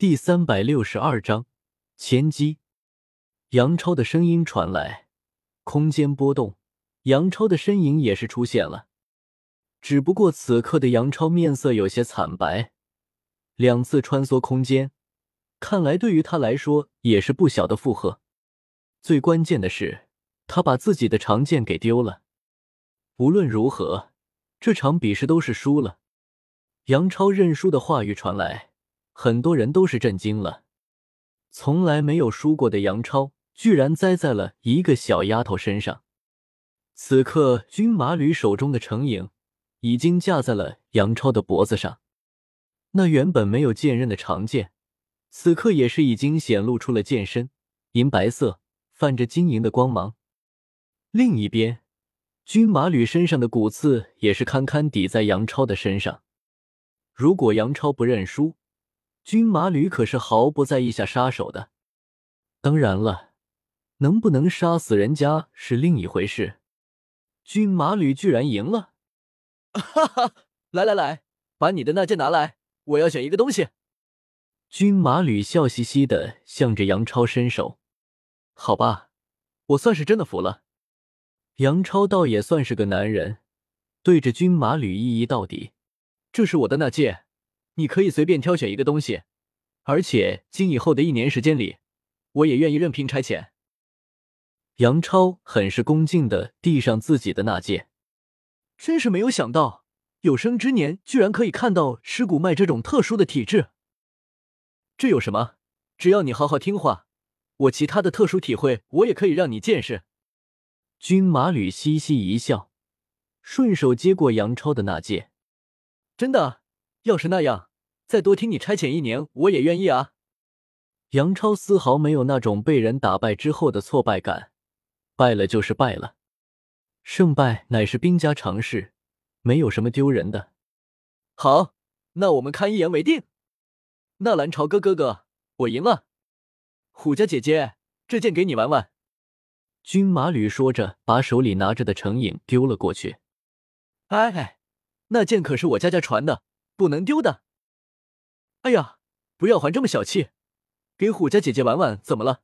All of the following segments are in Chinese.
第三百六十二章前机。杨超的声音传来，空间波动，杨超的身影也是出现了。只不过此刻的杨超面色有些惨白，两次穿梭空间，看来对于他来说也是不小的负荷。最关键的是，他把自己的长剑给丢了。无论如何，这场比试都是输了。杨超认输的话语传来。很多人都是震惊了，从来没有输过的杨超，居然栽在了一个小丫头身上。此刻，军马吕手中的成影已经架在了杨超的脖子上，那原本没有剑刃的长剑，此刻也是已经显露出了剑身，银白色，泛着晶莹的光芒。另一边，军马吕身上的骨刺也是堪堪抵在杨超的身上。如果杨超不认输，军马吕可是毫不在意下杀手的，当然了，能不能杀死人家是另一回事。军马吕居然赢了，哈哈！来来来，把你的那剑拿来，我要选一个东西。军马吕笑嘻嘻的向着杨超伸手，好吧，我算是真的服了。杨超倒也算是个男人，对着军马吕一一到底，这是我的那剑。你可以随便挑选一个东西，而且今以后的一年时间里，我也愿意任凭差遣。杨超很是恭敬的递上自己的那剑，真是没有想到，有生之年居然可以看到尸骨脉这种特殊的体质。这有什么？只要你好好听话，我其他的特殊体会我也可以让你见识。军马吕嘻嘻一笑，顺手接过杨超的那剑，真的。要是那样，再多听你差遣一年，我也愿意啊。杨超丝毫没有那种被人打败之后的挫败感，败了就是败了，胜败乃是兵家常事，没有什么丢人的。好，那我们看一言为定。纳兰朝歌哥哥，我赢了。虎家姐姐，这剑给你玩玩。军马吕说着，把手里拿着的成影丢了过去。哎，那剑可是我家家传的。不能丢的。哎呀，不要还这么小气，给虎家姐姐玩玩，怎么了？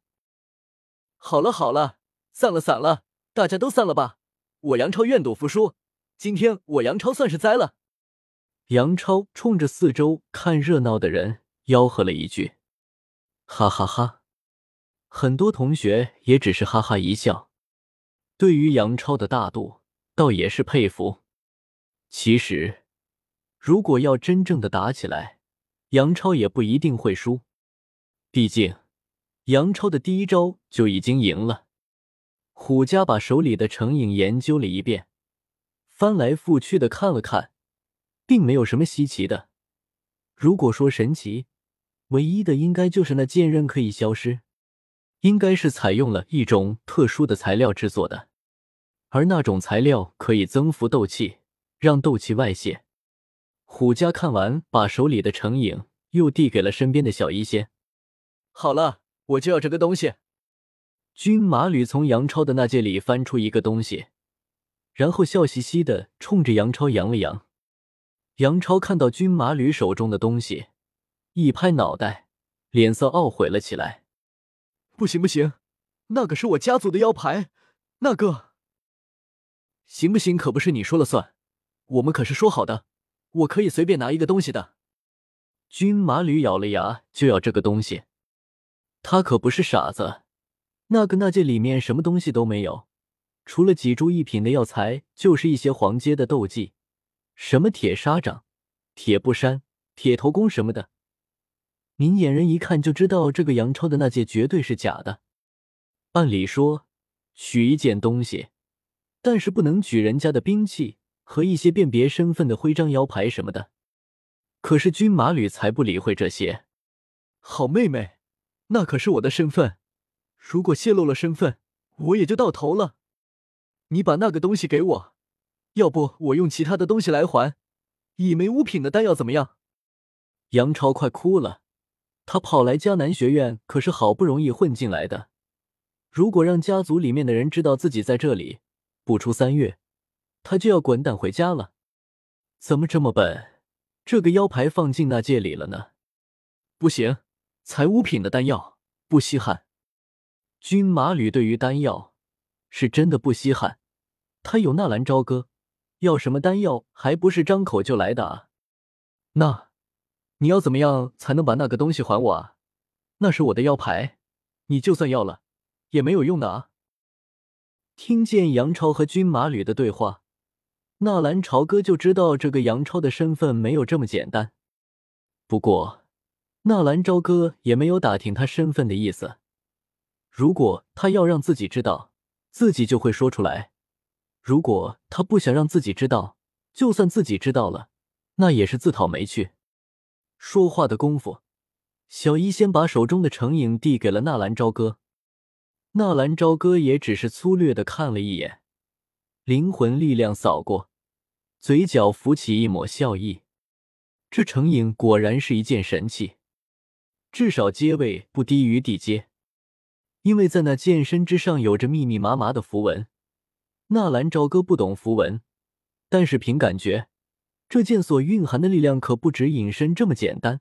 好了好了，散了散了，大家都散了吧。我杨超愿赌服输，今天我杨超算是栽了。杨超冲着四周看热闹的人吆喝了一句：“哈哈哈！”很多同学也只是哈哈一笑，对于杨超的大度，倒也是佩服。其实。如果要真正的打起来，杨超也不一定会输。毕竟，杨超的第一招就已经赢了。虎家把手里的成影研究了一遍，翻来覆去的看了看，并没有什么稀奇的。如果说神奇，唯一的应该就是那剑刃可以消失，应该是采用了一种特殊的材料制作的，而那种材料可以增幅斗气，让斗气外泄。虎家看完，把手里的成影又递给了身边的小医仙。好了，我就要这个东西。军马吕从杨超的那戒里翻出一个东西，然后笑嘻嘻的冲着杨超扬了扬。杨超看到军马吕手中的东西，一拍脑袋，脸色懊悔了起来。不行不行，那可是我家族的腰牌，那个行不行可不是你说了算，我们可是说好的。我可以随便拿一个东西的。军马吕咬了牙，就要这个东西。他可不是傻子，那个纳戒里面什么东西都没有，除了几株一品的药材，就是一些黄阶的斗技，什么铁砂掌、铁布衫、铁头功什么的。明眼人一看就知道，这个杨超的那戒绝对是假的。按理说，取一件东西，但是不能取人家的兵器。和一些辨别身份的徽章、腰牌什么的，可是军马吕才不理会这些。好妹妹，那可是我的身份，如果泄露了身份，我也就到头了。你把那个东西给我，要不我用其他的东西来还。以没五品的丹药怎么样？杨超快哭了，他跑来迦南学院可是好不容易混进来的，如果让家族里面的人知道自己在这里，不出三月。他就要滚蛋回家了，怎么这么笨？这个腰牌放进那戒里了呢？不行，财物品的丹药不稀罕。军马吕对于丹药是真的不稀罕，他有纳兰朝歌，要什么丹药还不是张口就来的啊？那你要怎么样才能把那个东西还我啊？那是我的腰牌，你就算要了也没有用的啊！听见杨超和军马吕的对话，纳兰朝歌就知道这个杨超的身份没有这么简单。不过，纳兰朝歌也没有打听他身份的意思。如果他要让自己知道，自己就会说出来；如果他不想让自己知道，就算自己知道了，那也是自讨没趣。说话的功夫，小医仙把手中的成影递给了纳兰朝歌。纳兰朝歌也只是粗略的看了一眼，灵魂力量扫过，嘴角浮起一抹笑意。这成影果然是一件神器，至少阶位不低于地阶。因为在那剑身之上有着密密麻麻的符文，纳兰朝歌不懂符文，但是凭感觉，这剑所蕴含的力量可不止隐身这么简单。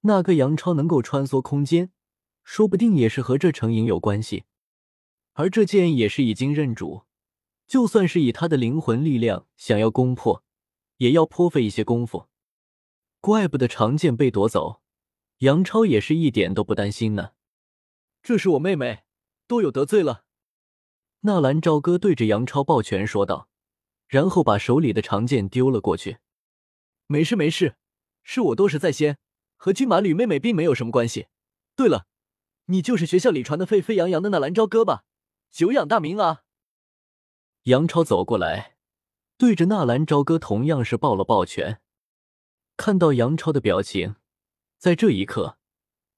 那个杨超能够穿梭空间，说不定也是和这成影有关系。而这剑也是已经认主，就算是以他的灵魂力量想要攻破，也要颇费一些功夫。怪不得长剑被夺走，杨超也是一点都不担心呢。这是我妹妹，多有得罪了。纳兰朝歌对着杨超抱拳说道，然后把手里的长剑丢了过去。没事没事，是我多事在先，和军马吕妹妹并没有什么关系。对了，你就是学校里传的沸沸扬扬的纳兰朝歌吧？久仰大名啊！杨超走过来，对着纳兰朝歌同样是抱了抱拳。看到杨超的表情，在这一刻，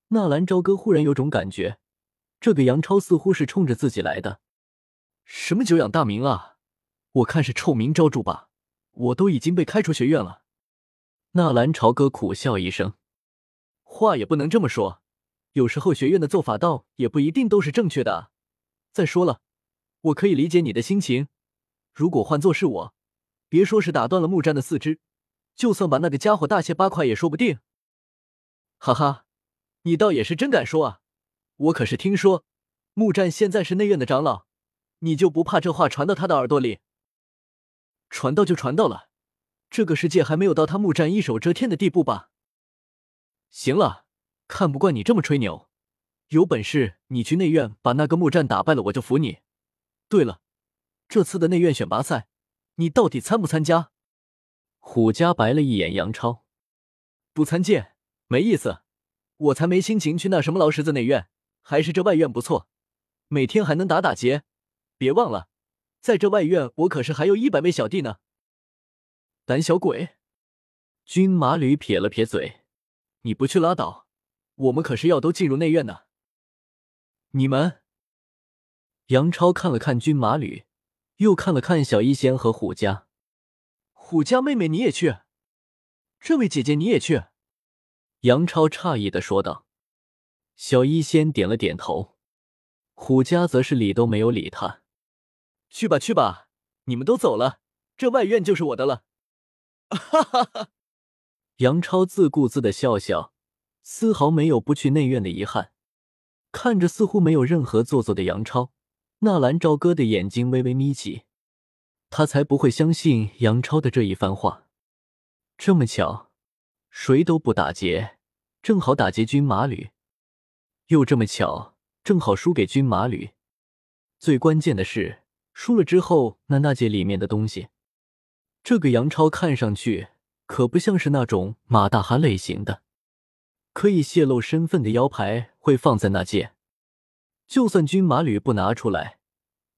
纳兰朝歌忽然有种感觉。这个杨超似乎是冲着自己来的，什么久仰大名啊？我看是臭名昭著吧。我都已经被开除学院了。纳兰朝歌苦笑一声，话也不能这么说，有时候学院的做法倒也不一定都是正确的。再说了，我可以理解你的心情。如果换做是我，别说是打断了木战的四肢，就算把那个家伙大卸八块也说不定。哈哈，你倒也是真敢说啊！我可是听说，木战现在是内院的长老，你就不怕这话传到他的耳朵里？传到就传到了，这个世界还没有到他木战一手遮天的地步吧？行了，看不惯你这么吹牛，有本事你去内院把那个木战打败了，我就服你。对了，这次的内院选拔赛，你到底参不参加？虎家白了一眼杨超，不参见，没意思，我才没心情去那什么劳什子内院。还是这外院不错，每天还能打打劫。别忘了，在这外院我可是还有一百位小弟呢。胆小鬼！军马吕撇了撇嘴：“你不去拉倒，我们可是要都进入内院呢。”你们？杨超看了看军马吕，又看了看小医仙和虎家。虎家妹妹你也去？这位姐姐你也去？杨超诧异的说道。小医仙点了点头，虎家则是理都没有理他。去吧去吧，你们都走了，这外院就是我的了。哈哈哈！杨超自顾自的笑笑，丝毫没有不去内院的遗憾。看着似乎没有任何做作的杨超，纳兰朝歌的眼睛微微眯起，他才不会相信杨超的这一番话。这么巧，谁都不打劫，正好打劫军马吕。又这么巧，正好输给军马吕。最关键的是，输了之后，那那戒里面的东西，这个杨超看上去可不像是那种马大哈类型的，可以泄露身份的腰牌会放在那戒。就算军马吕不拿出来，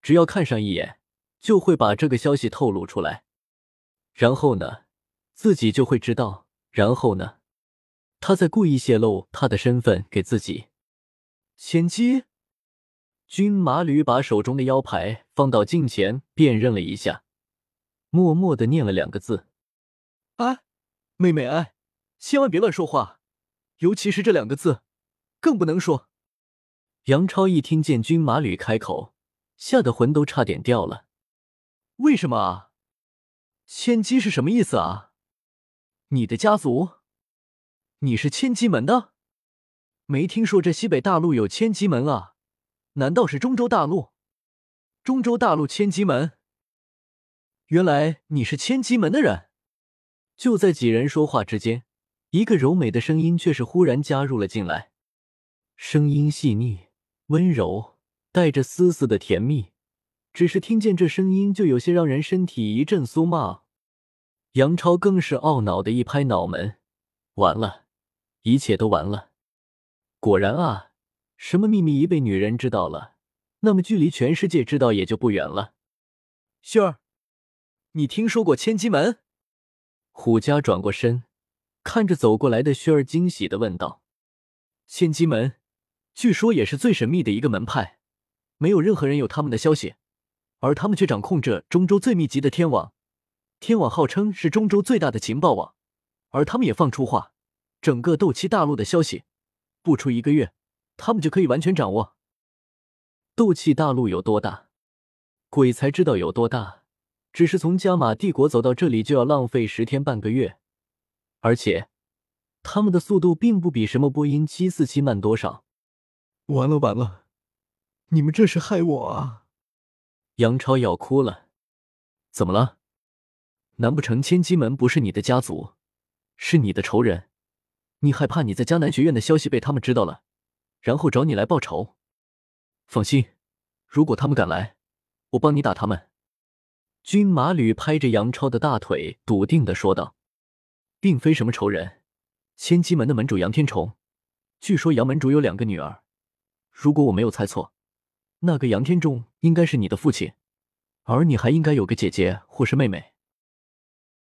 只要看上一眼，就会把这个消息透露出来。然后呢，自己就会知道。然后呢，他在故意泄露他的身份给自己。千机，军马吕把手中的腰牌放到镜前辨认了一下，默默的念了两个字：“哎，妹妹哎，千万别乱说话，尤其是这两个字，更不能说。”杨超一听见军马吕开口，吓得魂都差点掉了。为什么啊？千机是什么意思啊？你的家族？你是千机门的？没听说这西北大陆有千机门啊？难道是中州大陆？中州大陆千机门？原来你是千机门的人。就在几人说话之间，一个柔美的声音却是忽然加入了进来，声音细腻温柔，带着丝丝的甜蜜。只是听见这声音，就有些让人身体一阵酥麻。杨超更是懊恼的一拍脑门：“完了，一切都完了。果然啊，什么秘密一被女人知道了，那么距离全世界知道也就不远了。”薰儿，你听说过千机门？虎家转过身，看着走过来的薰儿，惊喜的问道：“千机门，据说也是最神秘的一个门派，没有任何人有他们的消息。”而他们却掌控着中州最密集的天网，天网号称是中州最大的情报网，而他们也放出话，整个斗气大陆的消息，不出一个月，他们就可以完全掌握。斗气大陆有多大，鬼才知道有多大。只是从加玛帝国走到这里就要浪费十天半个月，而且他们的速度并不比什么波音七四七慢多少。完了完了，你们这是害我啊！杨超要哭了，怎么了？难不成千机门不是你的家族，是你的仇人？你害怕你在江南学院的消息被他们知道了，然后找你来报仇？放心，如果他们敢来，我帮你打他们。军马吕拍着杨超的大腿，笃定的说道：“并非什么仇人，千机门的门主杨天重，据说杨门主有两个女儿，如果我没有猜错。”那个杨天仲应该是你的父亲，而你还应该有个姐姐或是妹妹。